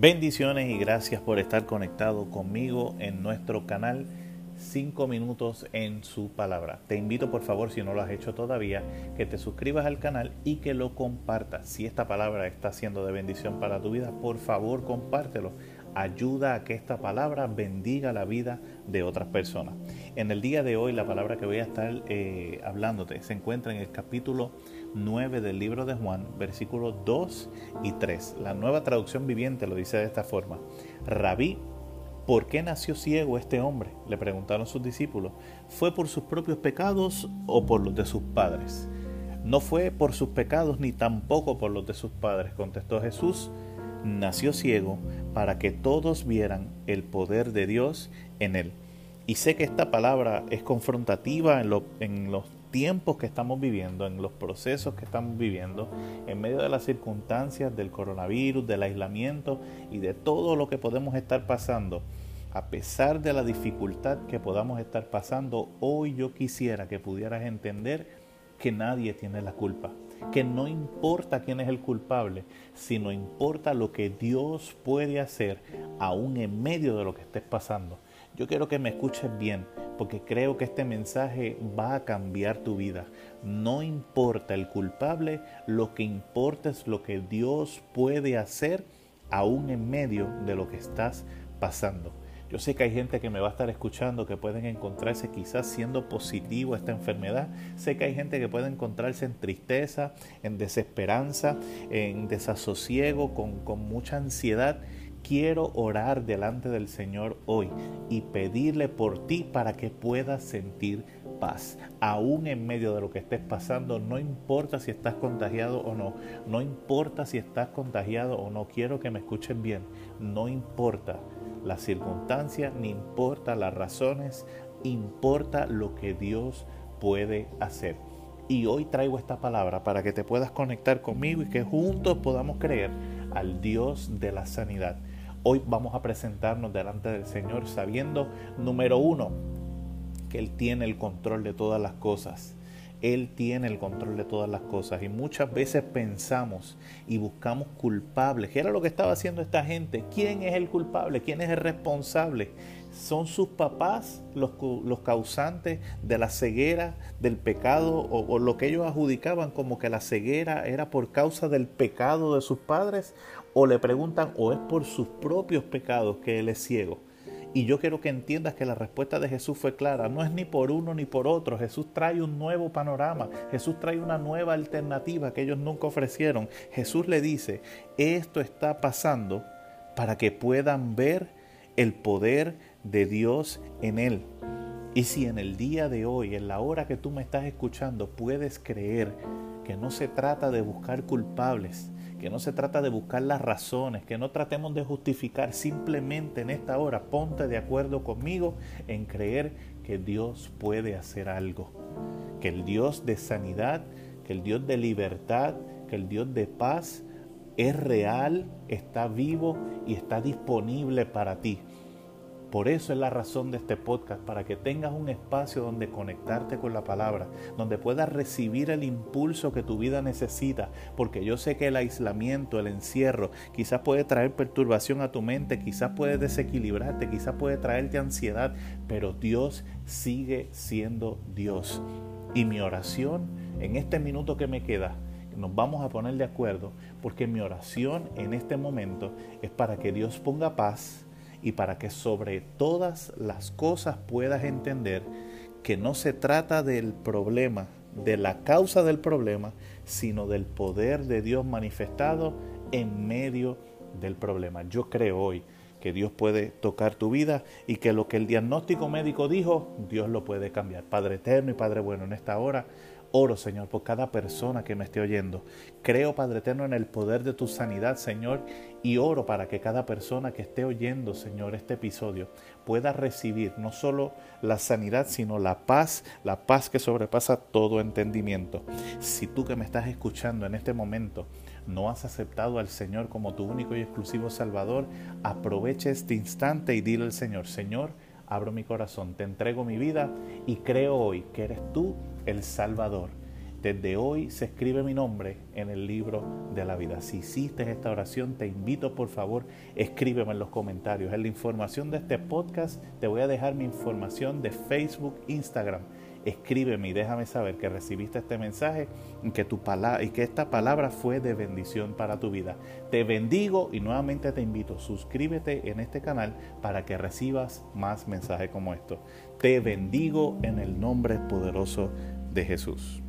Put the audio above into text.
Bendiciones y gracias por estar conectado conmigo en nuestro canal 5 minutos en su palabra. Te invito por favor, si no lo has hecho todavía, que te suscribas al canal y que lo compartas. Si esta palabra está siendo de bendición para tu vida, por favor compártelo. Ayuda a que esta palabra bendiga la vida de otras personas. En el día de hoy la palabra que voy a estar eh, hablándote se encuentra en el capítulo 9 del libro de Juan, versículos 2 y 3. La nueva traducción viviente lo dice de esta forma. Rabí, ¿por qué nació ciego este hombre? Le preguntaron sus discípulos. ¿Fue por sus propios pecados o por los de sus padres? No fue por sus pecados ni tampoco por los de sus padres, contestó Jesús. Nació ciego para que todos vieran el poder de Dios en él. Y sé que esta palabra es confrontativa en, en los tiempos que estamos viviendo, en los procesos que estamos viviendo, en medio de las circunstancias del coronavirus, del aislamiento y de todo lo que podemos estar pasando, a pesar de la dificultad que podamos estar pasando, hoy yo quisiera que pudieras entender que nadie tiene la culpa, que no importa quién es el culpable, sino importa lo que Dios puede hacer aún en medio de lo que estés pasando. Yo quiero que me escuches bien, porque creo que este mensaje va a cambiar tu vida. No importa el culpable, lo que importa es lo que Dios puede hacer aún en medio de lo que estás pasando. Yo sé que hay gente que me va a estar escuchando que pueden encontrarse quizás siendo positivo a esta enfermedad. Sé que hay gente que puede encontrarse en tristeza, en desesperanza, en desasosiego, con, con mucha ansiedad quiero orar delante del Señor hoy y pedirle por ti para que puedas sentir paz. Aún en medio de lo que estés pasando, no importa si estás contagiado o no, no importa si estás contagiado o no, quiero que me escuchen bien, no importa las circunstancias, ni importa las razones, importa lo que Dios puede hacer. Y hoy traigo esta palabra para que te puedas conectar conmigo y que juntos podamos creer al Dios de la sanidad. Hoy vamos a presentarnos delante del Señor sabiendo, número uno, que Él tiene el control de todas las cosas. Él tiene el control de todas las cosas y muchas veces pensamos y buscamos culpables. ¿Qué era lo que estaba haciendo esta gente? ¿Quién es el culpable? ¿Quién es el responsable? ¿Son sus papás los, los causantes de la ceguera, del pecado o, o lo que ellos adjudicaban como que la ceguera era por causa del pecado de sus padres? ¿O le preguntan o es por sus propios pecados que él es ciego? Y yo quiero que entiendas que la respuesta de Jesús fue clara. No es ni por uno ni por otro. Jesús trae un nuevo panorama. Jesús trae una nueva alternativa que ellos nunca ofrecieron. Jesús le dice, esto está pasando para que puedan ver el poder de Dios en él. Y si en el día de hoy, en la hora que tú me estás escuchando, puedes creer que no se trata de buscar culpables, que no se trata de buscar las razones, que no tratemos de justificar, simplemente en esta hora ponte de acuerdo conmigo en creer que Dios puede hacer algo, que el Dios de sanidad, que el Dios de libertad, que el Dios de paz es real, está vivo y está disponible para ti. Por eso es la razón de este podcast, para que tengas un espacio donde conectarte con la palabra, donde puedas recibir el impulso que tu vida necesita, porque yo sé que el aislamiento, el encierro, quizás puede traer perturbación a tu mente, quizás puede desequilibrarte, quizás puede traerte ansiedad, pero Dios sigue siendo Dios. Y mi oración en este minuto que me queda, nos vamos a poner de acuerdo, porque mi oración en este momento es para que Dios ponga paz, y para que sobre todas las cosas puedas entender que no se trata del problema, de la causa del problema, sino del poder de Dios manifestado en medio del problema. Yo creo hoy que Dios puede tocar tu vida y que lo que el diagnóstico médico dijo, Dios lo puede cambiar. Padre eterno y Padre bueno, en esta hora Oro, Señor, por cada persona que me esté oyendo. Creo, Padre Eterno, en el poder de tu sanidad, Señor, y oro para que cada persona que esté oyendo, Señor, este episodio pueda recibir no solo la sanidad, sino la paz, la paz que sobrepasa todo entendimiento. Si tú que me estás escuchando en este momento no has aceptado al Señor como tu único y exclusivo Salvador, aprovecha este instante y dile al Señor, Señor, abro mi corazón, te entrego mi vida y creo hoy que eres tú el Salvador. Desde hoy se escribe mi nombre en el libro de la vida. Si hiciste esta oración, te invito por favor, escríbeme en los comentarios. En la información de este podcast te voy a dejar mi información de Facebook, Instagram escríbeme y déjame saber que recibiste este mensaje y que, tu y que esta palabra fue de bendición para tu vida. Te bendigo y nuevamente te invito, suscríbete en este canal para que recibas más mensajes como estos. Te bendigo en el nombre poderoso de Jesús.